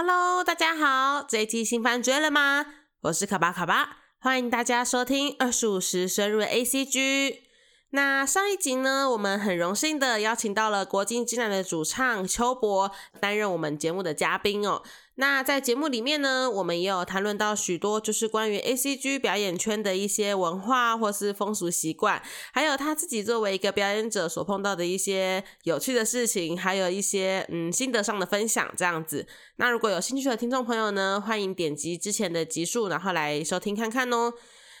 Hello，大家好，这一期新番追了吗？我是卡巴卡巴，欢迎大家收听二十五时深入 A C G。那上一集呢，我们很荣幸的邀请到了国金之南的主唱邱博担任我们节目的嘉宾哦。那在节目里面呢，我们也有谈论到许多就是关于 A C G 表演圈的一些文化或是风俗习惯，还有他自己作为一个表演者所碰到的一些有趣的事情，还有一些嗯心得上的分享这样子。那如果有兴趣的听众朋友呢，欢迎点击之前的集数，然后来收听看看哦。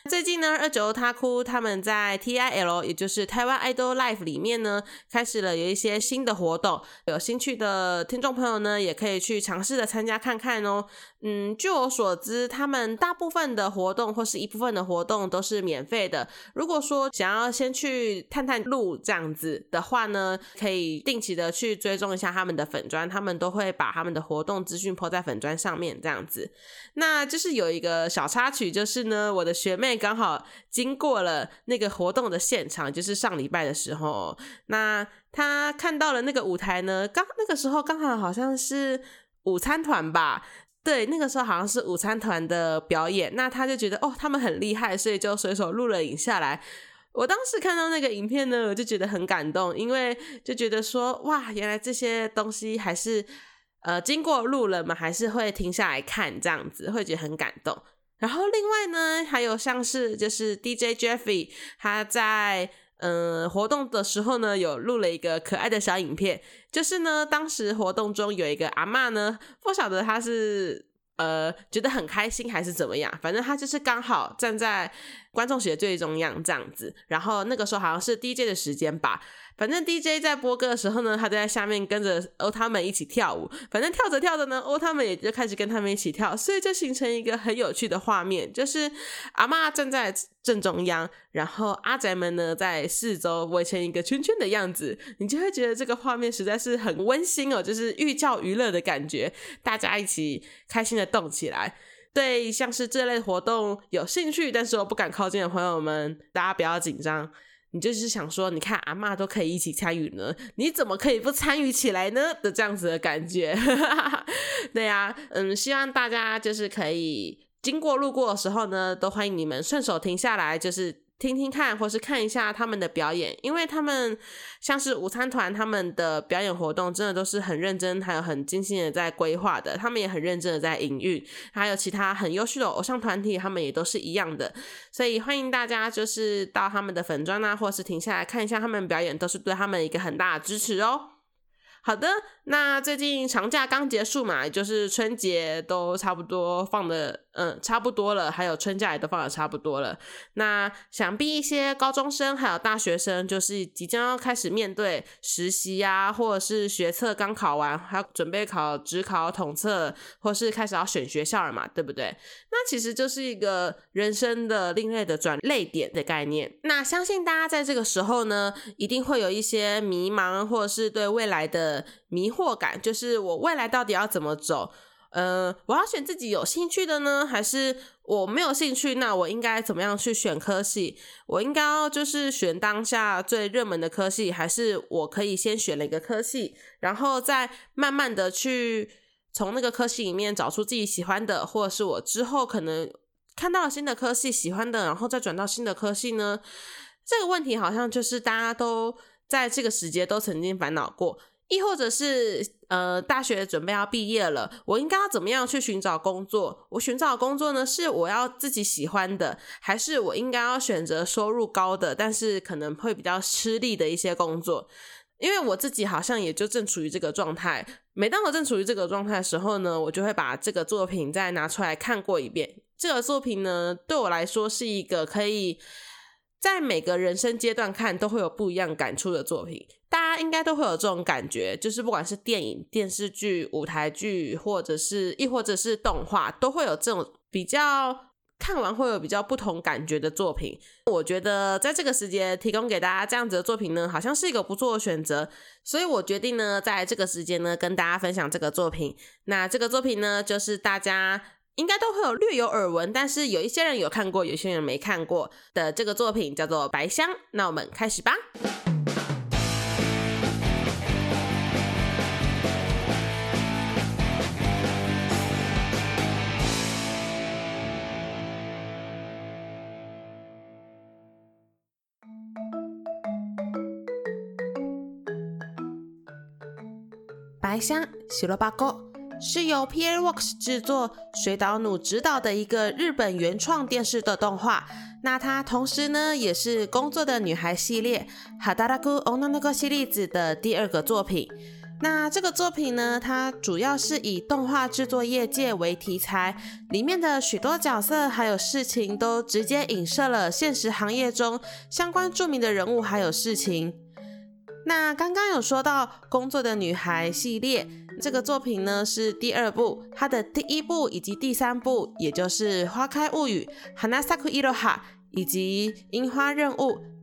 最近呢，二九他哭他们在 T I L，也就是台湾 Idol Life 里面呢，开始了有一些新的活动。有兴趣的听众朋友呢，也可以去尝试的参加看看哦。嗯，据我所知，他们大部分的活动或是一部分的活动都是免费的。如果说想要先去探探路这样子的话呢，可以定期的去追踪一下他们的粉砖，他们都会把他们的活动资讯抛在粉砖上面这样子。那就是有一个小插曲，就是呢，我的学妹刚好经过了那个活动的现场，就是上礼拜的时候，那他看到了那个舞台呢，刚那个时候刚好好像是午餐团吧。对，那个时候好像是午餐团的表演，那他就觉得哦，他们很厉害，所以就随手录了影下来。我当时看到那个影片呢，我就觉得很感动，因为就觉得说哇，原来这些东西还是呃经过路人们还是会停下来看这样子，会觉得很感动。然后另外呢，还有像是就是 DJ Jeffy 他在。嗯，活动的时候呢，有录了一个可爱的小影片，就是呢，当时活动中有一个阿妈呢，不晓得她是呃觉得很开心还是怎么样，反正她就是刚好站在观众席的最中央这样子，然后那个时候好像是 DJ 的时间吧。反正 DJ 在播歌的时候呢，他就在下面跟着欧他们一起跳舞。反正跳着跳着呢，欧他们也就开始跟他们一起跳，所以就形成一个很有趣的画面，就是阿妈站在正中央，然后阿宅们呢在四周围成一个圈圈的样子，你就会觉得这个画面实在是很温馨哦，就是寓教于乐的感觉，大家一起开心的动起来。对，像是这类活动有兴趣，但是我不敢靠近的朋友们，大家不要紧张。你就是想说，你看阿妈都可以一起参与呢，你怎么可以不参与起来呢？的这样子的感觉，对呀，嗯，希望大家就是可以经过路过的时候呢，都欢迎你们顺手停下来，就是。听听看，或是看一下他们的表演，因为他们像是午餐团，他们的表演活动真的都是很认真，还有很精心的在规划的。他们也很认真的在营运，还有其他很优秀的偶像团体，他们也都是一样的。所以欢迎大家就是到他们的粉砖啊，或是停下来看一下他们表演，都是对他们一个很大的支持哦。好的，那最近长假刚结束嘛，就是春节都差不多放的，嗯，差不多了，还有春假也都放的差不多了。那想必一些高中生还有大学生，就是即将要开始面对实习呀，或者是学测刚考完，还要准备考职考统测，或是开始要选学校了嘛，对不对？那其实就是一个人生的另类的转类点的概念。那相信大家在这个时候呢，一定会有一些迷茫，或者是对未来的。迷惑感就是我未来到底要怎么走？呃，我要选自己有兴趣的呢，还是我没有兴趣？那我应该怎么样去选科系？我应该要就是选当下最热门的科系，还是我可以先选了一个科系，然后再慢慢的去从那个科系里面找出自己喜欢的，或者是我之后可能看到了新的科系喜欢的，然后再转到新的科系呢？这个问题好像就是大家都在这个时节都曾经烦恼过。亦或者是呃，大学准备要毕业了，我应该要怎么样去寻找工作？我寻找工作呢，是我要自己喜欢的，还是我应该要选择收入高的，但是可能会比较吃力的一些工作？因为我自己好像也就正处于这个状态。每当我正处于这个状态的时候呢，我就会把这个作品再拿出来看过一遍。这个作品呢，对我来说是一个可以。在每个人生阶段看都会有不一样感触的作品，大家应该都会有这种感觉，就是不管是电影、电视剧、舞台剧，或者是亦或者是动画，都会有这种比较看完会有比较不同感觉的作品。我觉得在这个时间提供给大家这样子的作品呢，好像是一个不错的选择，所以我决定呢，在这个时间呢，跟大家分享这个作品。那这个作品呢，就是大家。应该都会有略有耳闻，但是有一些人有看过，有些人没看过的这个作品叫做《白香》。那我们开始吧。白香，喜罗巴糕。是由 Pierre Works 制作、水岛努执导的一个日本原创电视的动画。那它同时呢，也是《工作的女孩》系列《Hadaraku Ononoko》系列子的第二个作品。那这个作品呢，它主要是以动画制作业界为题材，里面的许多角色还有事情都直接影射了现实行业中相关著名的人物还有事情。那刚刚有说到《工作的女孩》系列这个作品呢，是第二部，它的第一部以及第三部，也就是《花开物语》hana sakuriya 以及《樱花任务》。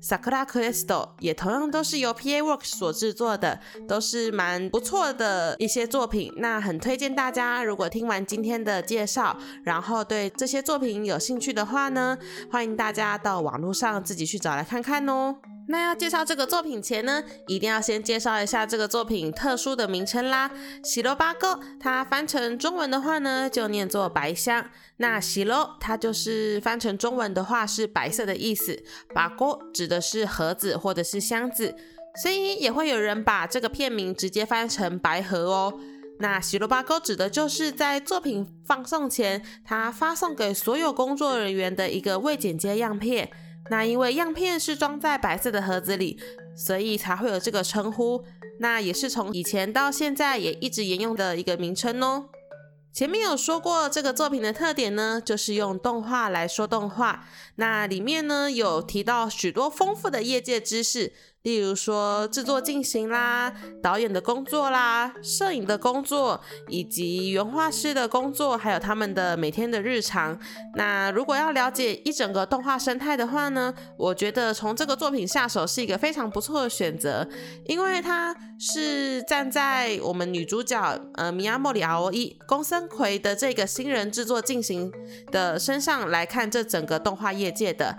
Sakura Crystal 也同样都是由 PA Works 所制作的，都是蛮不错的一些作品。那很推荐大家，如果听完今天的介绍，然后对这些作品有兴趣的话呢，欢迎大家到网络上自己去找来看看哦。那要介绍这个作品前呢，一定要先介绍一下这个作品特殊的名称啦。喜罗巴哥，它翻成中文的话呢，就念作白香。那喜罗，它就是翻成中文的话是白色的意思。巴哥指的是盒子或者是箱子，所以也会有人把这个片名直接翻成白盒哦。那喜罗巴哥指的就是在作品放送前，他发送给所有工作人员的一个未剪接样片。那因为样片是装在白色的盒子里，所以才会有这个称呼。那也是从以前到现在也一直沿用的一个名称哦。前面有说过这个作品的特点呢，就是用动画来说动画。那里面呢有提到许多丰富的业界知识。例如说制作进行啦，导演的工作啦，摄影的工作，以及原画师的工作，还有他们的每天的日常。那如果要了解一整个动画生态的话呢，我觉得从这个作品下手是一个非常不错的选择，因为它是站在我们女主角呃米亚莫里奥伊宫森葵的这个新人制作进行的身上来看这整个动画业界的。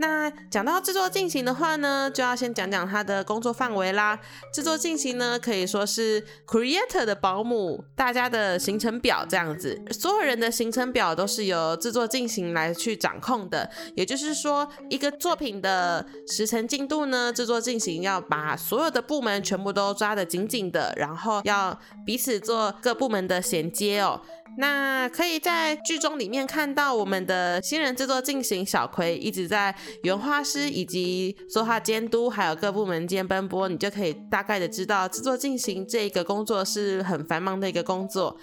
那讲到制作进行的话呢，就要先讲讲他的工作范围啦。制作进行呢，可以说是 creator 的保姆，大家的行程表这样子，所有人的行程表都是由制作进行来去掌控的。也就是说，一个作品的时程进度呢，制作进行要把所有的部门全部都抓得紧紧的，然后要彼此做各部门的衔接哦。那可以在剧中里面看到我们的新人制作进行，小葵一直在原画师以及作画监督，还有各部门间奔波，你就可以大概的知道制作进行这个工作是很繁忙的一个工作。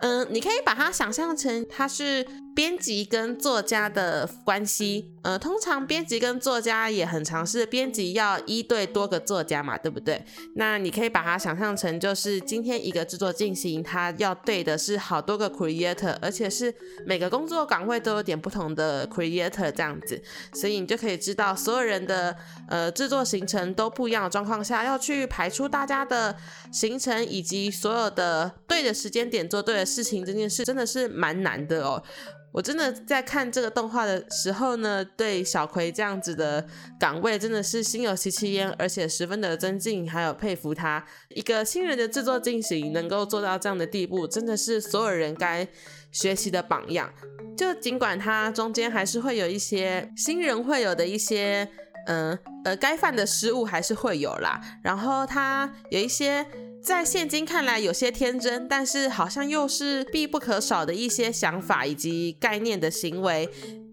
嗯，你可以把它想象成它是编辑跟作家的关系。呃，通常编辑跟作家也很常是编辑要一对多个作家嘛，对不对？那你可以把它想象成就是今天一个制作进行，它要对的是好多个 creator，而且是每个工作岗位都有点不同的 creator 这样子，所以你就可以知道所有人的呃制作行程都不一样的状况下，要去排出大家的行程以及所有的对的时间点做对的。事情这件事真的是蛮难的哦，我真的在看这个动画的时候呢，对小葵这样子的岗位真的是心有戚戚焉，而且十分的尊敬，还有佩服他一个新人的制作进行能够做到这样的地步，真的是所有人该学习的榜样。就尽管他中间还是会有一些新人会有的一些，嗯呃该犯的失误还是会有啦，然后他有一些。在现今看来有些天真，但是好像又是必不可少的一些想法以及概念的行为，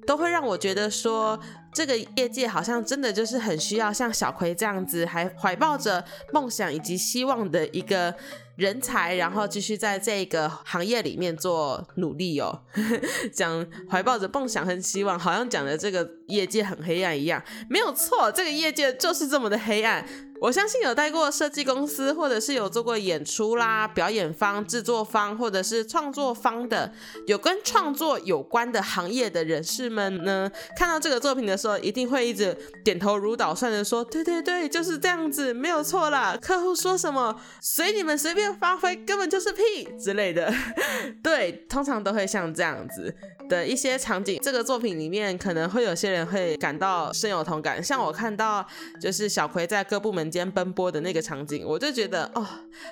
都会让我觉得说，这个业界好像真的就是很需要像小葵这样子，还怀抱着梦想以及希望的一个人才，然后继续在这个行业里面做努力哦。讲怀抱着梦想和希望，好像讲的这个业界很黑暗一样，没有错，这个业界就是这么的黑暗。我相信有待过设计公司，或者是有做过演出啦、表演方、制作方，或者是创作方的，有跟创作有关的行业的人士们呢，看到这个作品的时候，一定会一直点头如捣蒜的说：“对对对，就是这样子，没有错啦。”客户说什么，随你们随便发挥，根本就是屁之类的。对，通常都会像这样子。的一些场景，这个作品里面可能会有些人会感到深有同感。像我看到就是小葵在各部门间奔波的那个场景，我就觉得哦，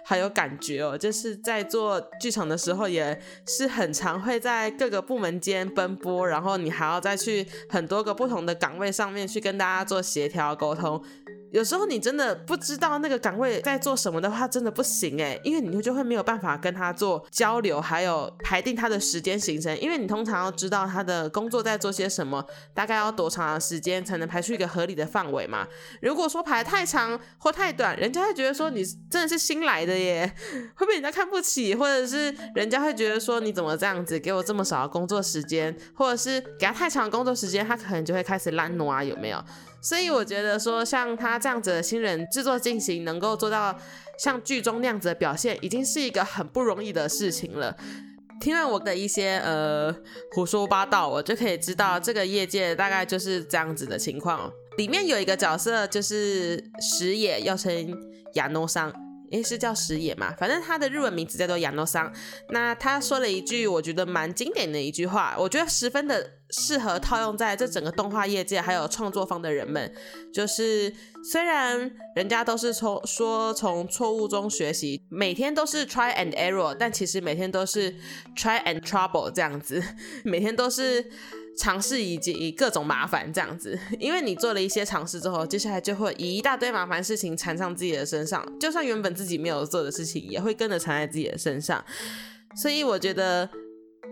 好有感觉哦。就是在做剧场的时候，也是很常会在各个部门间奔波，然后你还要再去很多个不同的岗位上面去跟大家做协调沟通。有时候你真的不知道那个岗位在做什么的话，真的不行哎，因为你就会没有办法跟他做交流，还有排定他的时间行程，因为你通常要知道他的工作在做些什么，大概要多长的时间才能排出一个合理的范围嘛。如果说排太长或太短，人家会觉得说你真的是新来的耶，会被人家看不起，或者是人家会觉得说你怎么这样子给我这么少的工作时间，或者是给他太长的工作时间，他可能就会开始懒惰啊，有没有？所以我觉得说，像他这样子的新人制作进行，能够做到像剧中那样子的表现，已经是一个很不容易的事情了。听完我的一些呃胡说八道，我就可以知道这个业界大概就是这样子的情况。里面有一个角色就是石野，又称亚诺桑。诶，是叫石野嘛？反正他的日文名字叫做亚诺桑。那他说了一句我觉得蛮经典的一句话，我觉得十分的适合套用在这整个动画业界还有创作方的人们。就是虽然人家都是从说从错误中学习，每天都是 try and error，但其实每天都是 try and trouble 这样子，每天都是。尝试以及各种麻烦这样子，因为你做了一些尝试之后，接下来就会以一大堆麻烦事情缠上自己的身上，就算原本自己没有做的事情，也会跟着缠在自己的身上。所以我觉得，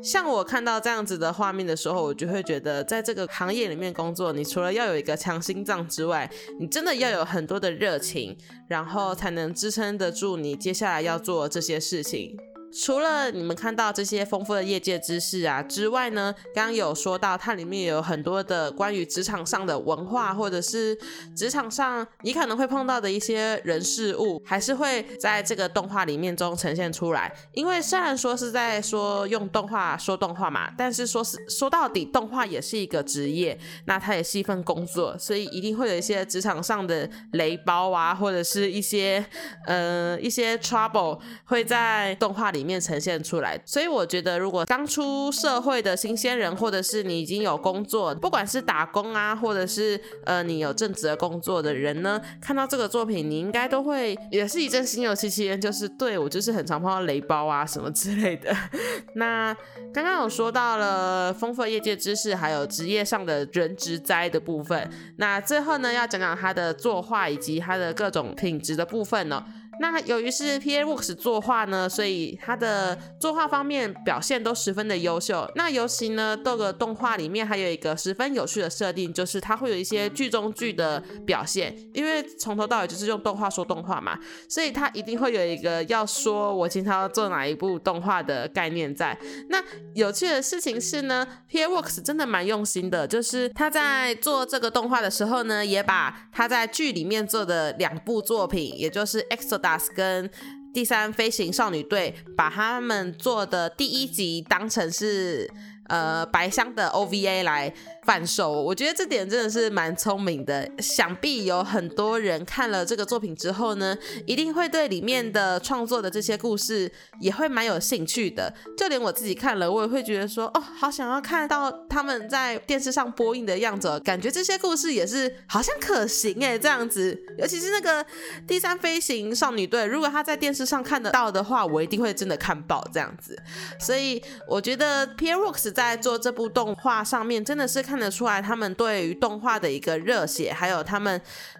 像我看到这样子的画面的时候，我就会觉得，在这个行业里面工作，你除了要有一个强心脏之外，你真的要有很多的热情，然后才能支撑得住你接下来要做这些事情。除了你们看到这些丰富的业界知识啊之外呢，刚刚有说到它里面有很多的关于职场上的文化，或者是职场上你可能会碰到的一些人事物，还是会在这个动画里面中呈现出来。因为虽然说是在说用动画说动画嘛，但是说是说到底，动画也是一个职业，那它也是一份工作，所以一定会有一些职场上的雷包啊，或者是一些呃一些 trouble 会在动画里。里面呈现出来，所以我觉得，如果刚出社会的新鲜人，或者是你已经有工作，不管是打工啊，或者是呃你有正职的工作的人呢，看到这个作品，你应该都会也是一阵心有戚戚焉，就是对我就是很常碰到雷包啊什么之类的。那刚刚有说到了丰富业界知识，还有职业上的人职灾的部分，那最后呢要讲讲他的作画以及他的各种品质的部分呢。那由于是 P A Works 作画呢，所以它的作画方面表现都十分的优秀。那尤其呢，这个动画里面还有一个十分有趣的设定，就是它会有一些剧中剧的表现。因为从头到尾就是用动画说动画嘛，所以它一定会有一个要说我今天要做哪一部动画的概念在。那有趣的事情是呢，P A Works 真的蛮用心的，就是他在做这个动画的时候呢，也把他在剧里面做的两部作品，也就是 X 跟第三飞行少女队把他们做的第一集当成是呃白箱的 OVA 来。贩售，我觉得这点真的是蛮聪明的。想必有很多人看了这个作品之后呢，一定会对里面的创作的这些故事也会蛮有兴趣的。就连我自己看了，我也会觉得说，哦，好想要看到他们在电视上播映的样子，感觉这些故事也是好像可行哎，这样子。尤其是那个第三飞行少女队，如果他在电视上看得到的话，我一定会真的看爆这样子。所以我觉得 Pierre Rocks 在做这部动画上面真的是。看得出来，他们对于动画的一个热血，还有他们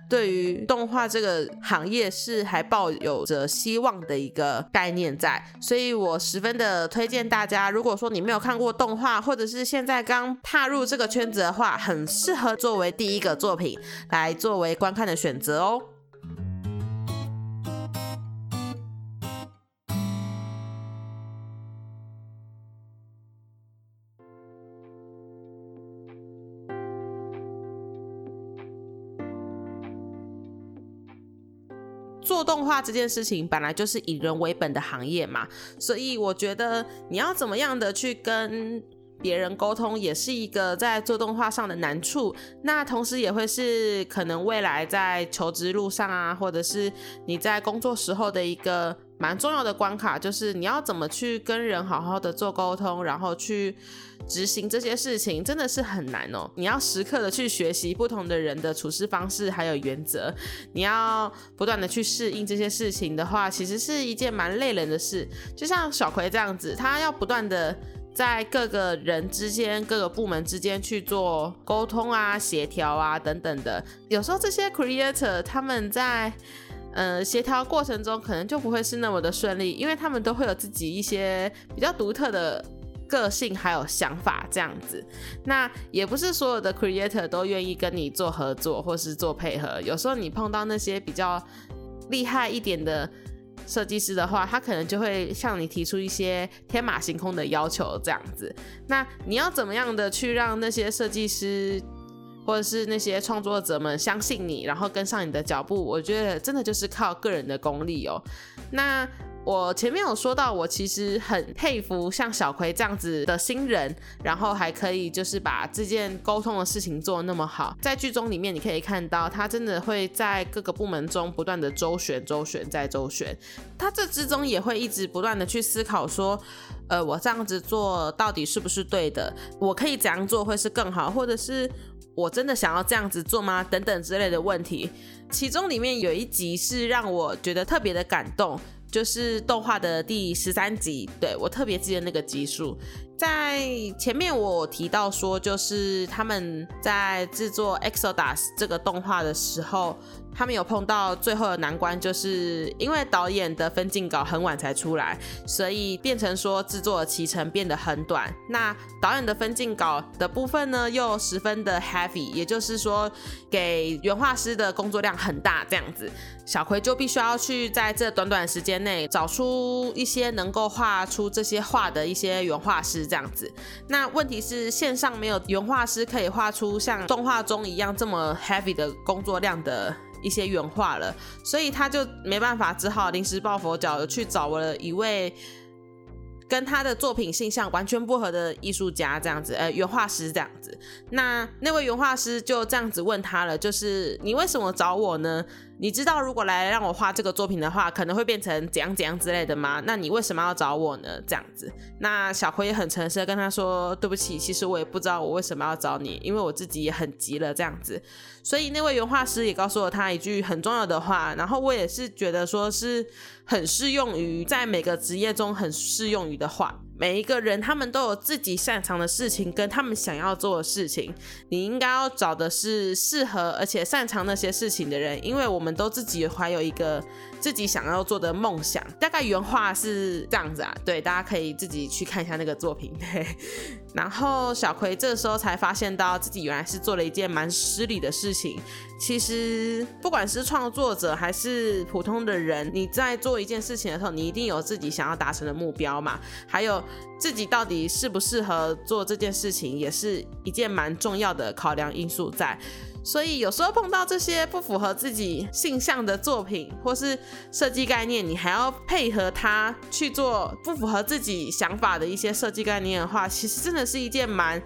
对于动画这个行业是还抱有着希望的一个概念在，所以我十分的推荐大家，如果说你没有看过动画，或者是现在刚踏入这个圈子的话，很适合作为第一个作品来作为观看的选择哦。动画这件事情本来就是以人为本的行业嘛，所以我觉得你要怎么样的去跟别人沟通，也是一个在做动画上的难处。那同时也会是可能未来在求职路上啊，或者是你在工作时候的一个。蛮重要的关卡就是你要怎么去跟人好好的做沟通，然后去执行这些事情，真的是很难哦。你要时刻的去学习不同的人的处事方式还有原则，你要不断的去适应这些事情的话，其实是一件蛮累人的事。就像小葵这样子，他要不断的。在各个人之间、各个部门之间去做沟通啊、协调啊等等的。有时候这些 creator 他们在呃协调过程中可能就不会是那么的顺利，因为他们都会有自己一些比较独特的个性还有想法这样子。那也不是所有的 creator 都愿意跟你做合作或是做配合。有时候你碰到那些比较厉害一点的。设计师的话，他可能就会向你提出一些天马行空的要求，这样子。那你要怎么样的去让那些设计师或者是那些创作者们相信你，然后跟上你的脚步？我觉得真的就是靠个人的功力哦。那。我前面有说到，我其实很佩服像小葵这样子的新人，然后还可以就是把这件沟通的事情做那么好。在剧中里面，你可以看到他真的会在各个部门中不断的周旋、周旋再周旋。他这之中也会一直不断的去思考说，呃，我这样子做到底是不是对的？我可以怎样做会是更好？或者是我真的想要这样子做吗？等等之类的问题。其中里面有一集是让我觉得特别的感动。就是动画的第十三集，对我特别记得那个集数。在前面我提到说，就是他们在制作《Exodus》这个动画的时候。他们有碰到最后的难关，就是因为导演的分镜稿很晚才出来，所以变成说制作的期程变得很短。那导演的分镜稿的部分呢，又十分的 heavy，也就是说给原画师的工作量很大，这样子，小葵就必须要去在这短短时间内找出一些能够画出这些画的一些原画师，这样子。那问题是线上没有原画师可以画出像动画中一样这么 heavy 的工作量的。一些原话了，所以他就没办法，只好临时抱佛脚，去找了一位跟他的作品性向完全不合的艺术家，这样子，呃，原画师这样子。那那位原画师就这样子问他了，就是你为什么找我呢？你知道如果来让我画这个作品的话，可能会变成怎样怎样之类的吗？那你为什么要找我呢？这样子，那小葵也很诚实的跟他说，对不起，其实我也不知道我为什么要找你，因为我自己也很急了这样子。所以那位原画师也告诉了他一句很重要的话，然后我也是觉得说是很适用于在每个职业中很适用于的话。每一个人，他们都有自己擅长的事情，跟他们想要做的事情。你应该要找的是适合而且擅长那些事情的人，因为我们都自己怀有一个自己想要做的梦想。大概原话是这样子啊，对，大家可以自己去看一下那个作品。对，然后小葵这时候才发现到自己原来是做了一件蛮失礼的事情。其实，不管是创作者还是普通的人，你在做一件事情的时候，你一定有自己想要达成的目标嘛。还有自己到底适不适合做这件事情，也是一件蛮重要的考量因素在。所以有时候碰到这些不符合自己性向的作品或是设计概念，你还要配合他去做不符合自己想法的一些设计概念的话，其实真的是一件蛮。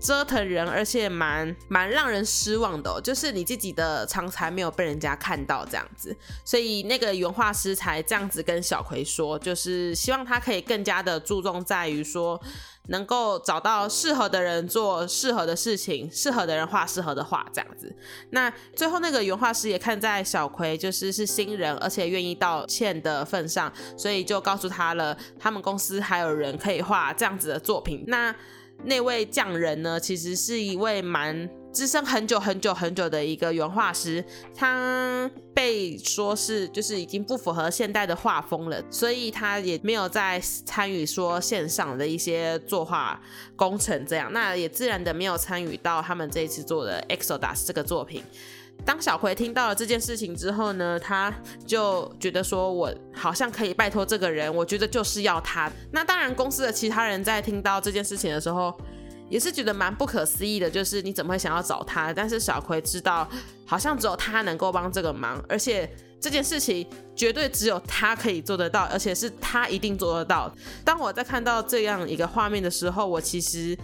折腾人，而且蛮蛮让人失望的，就是你自己的长才没有被人家看到这样子，所以那个原画师才这样子跟小葵说，就是希望他可以更加的注重在于说，能够找到适合的人做适合的事情，适合的人画适合的画这样子。那最后那个原画师也看在小葵就是是新人，而且愿意道歉的份上，所以就告诉他了，他们公司还有人可以画这样子的作品。那那位匠人呢，其实是一位蛮资深很久很久很久的一个原画师，他被说是就是已经不符合现代的画风了，所以他也没有再参与说线上的一些作画工程，这样那也自然的没有参与到他们这一次做的 Exodus 这个作品。当小葵听到了这件事情之后呢，他就觉得说，我好像可以拜托这个人，我觉得就是要他。那当然，公司的其他人在听到这件事情的时候，也是觉得蛮不可思议的，就是你怎么会想要找他？但是小葵知道，好像只有他能够帮这个忙，而且这件事情绝对只有他可以做得到，而且是他一定做得到。当我在看到这样一个画面的时候，我其实。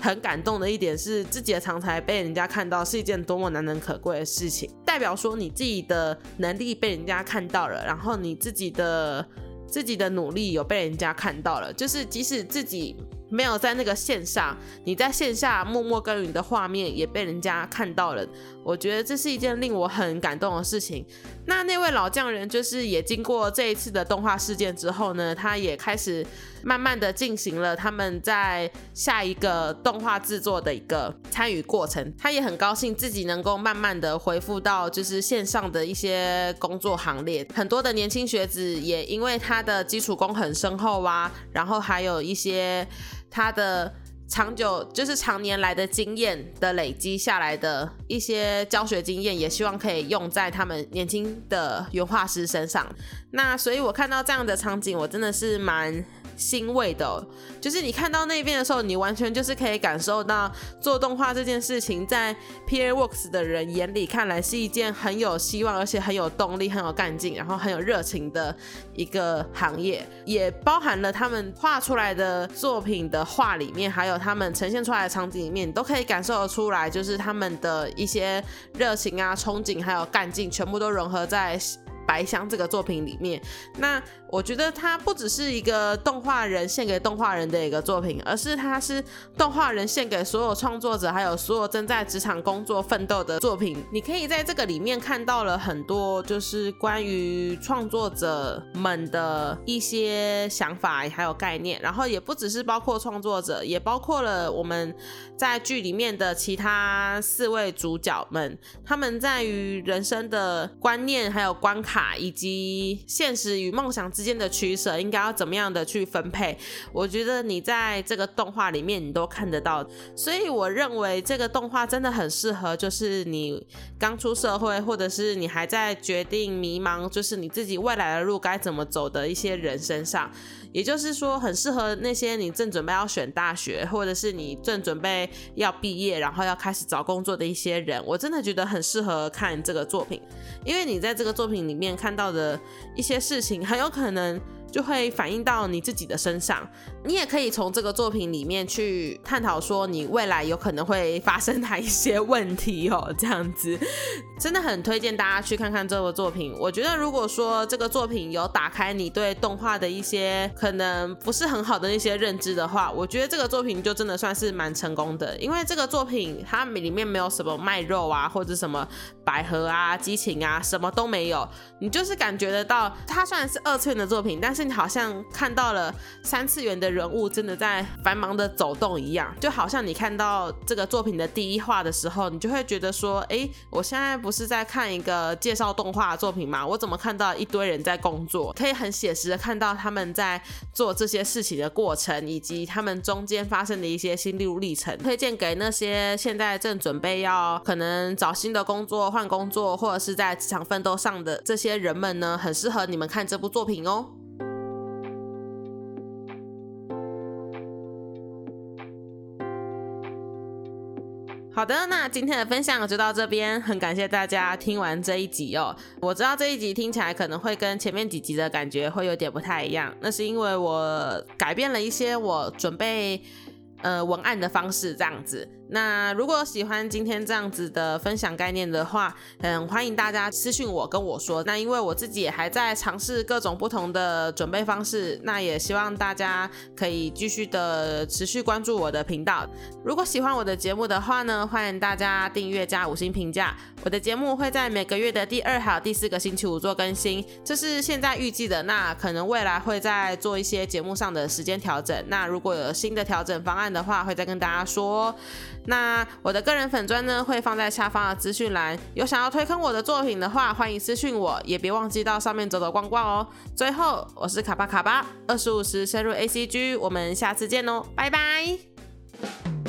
很感动的一点是，自己的长才被人家看到，是一件多么难能可贵的事情。代表说你自己的能力被人家看到了，然后你自己的自己的努力有被人家看到了。就是即使自己没有在那个线上，你在线下默默耕耘的画面也被人家看到了。我觉得这是一件令我很感动的事情。那那位老匠人就是也经过这一次的动画事件之后呢，他也开始慢慢的进行了他们在下一个动画制作的一个参与过程。他也很高兴自己能够慢慢的恢复到就是线上的一些工作行列。很多的年轻学子也因为他的基础功很深厚啊，然后还有一些他的。长久就是常年来的经验的累积下来的一些教学经验，也希望可以用在他们年轻的原画师身上。那所以我看到这样的场景，我真的是蛮。欣慰的，就是你看到那边的时候，你完全就是可以感受到做动画这件事情，在 P A Works 的人眼里看来是一件很有希望，而且很有动力、很有干劲，然后很有热情的一个行业，也包含了他们画出来的作品的画里面，还有他们呈现出来的场景里面，你都可以感受得出来，就是他们的一些热情啊、憧憬还有干劲，全部都融合在。白箱这个作品里面，那我觉得它不只是一个动画人献给动画人的一个作品，而是它是动画人献给所有创作者，还有所有正在职场工作奋斗的作品。你可以在这个里面看到了很多，就是关于创作者们的一些想法还有概念，然后也不只是包括创作者，也包括了我们在剧里面的其他四位主角们，他们在于人生的观念还有关卡。以及现实与梦想之间的取舍，应该要怎么样的去分配？我觉得你在这个动画里面，你都看得到。所以我认为这个动画真的很适合，就是你刚出社会，或者是你还在决定迷茫，就是你自己未来的路该怎么走的一些人身上。也就是说，很适合那些你正准备要选大学，或者是你正准备要毕业，然后要开始找工作的一些人。我真的觉得很适合看这个作品，因为你在这个作品里面看到的一些事情，很有可能。就会反映到你自己的身上，你也可以从这个作品里面去探讨说你未来有可能会发生哪一些问题哦，这样子真的很推荐大家去看看这部作品。我觉得如果说这个作品有打开你对动画的一些可能不是很好的那些认知的话，我觉得这个作品就真的算是蛮成功的，因为这个作品它里面没有什么卖肉啊，或者什么百合啊、激情啊，什么都没有，你就是感觉得到它虽然是二次元的作品，但是是你好像看到了三次元的人物真的在繁忙的走动一样，就好像你看到这个作品的第一话的时候，你就会觉得说，哎，我现在不是在看一个介绍动画作品吗？我怎么看到一堆人在工作？可以很写实的看到他们在做这些事情的过程，以及他们中间发生的一些心路历程。推荐给那些现在正准备要可能找新的工作、换工作，或者是在职场奋斗上的这些人们呢，很适合你们看这部作品哦。好的，那今天的分享就到这边，很感谢大家听完这一集哦。我知道这一集听起来可能会跟前面几集的感觉会有点不太一样，那是因为我改变了一些我准备呃文案的方式，这样子。那如果喜欢今天这样子的分享概念的话，嗯，欢迎大家私信我跟我说。那因为我自己也还在尝试各种不同的准备方式，那也希望大家可以继续的持续关注我的频道。如果喜欢我的节目的话呢，欢迎大家订阅加五星评价。我的节目会在每个月的第二号第四个星期五做更新，这是现在预计的。那可能未来会再做一些节目上的时间调整。那如果有新的调整方案的话，会再跟大家说。那我的个人粉砖呢，会放在下方的资讯栏。有想要推坑我的作品的话，欢迎私讯我，也别忘记到上面走走逛逛哦。最后，我是卡巴卡巴，二十五时深入 A C G，我们下次见哦，拜拜。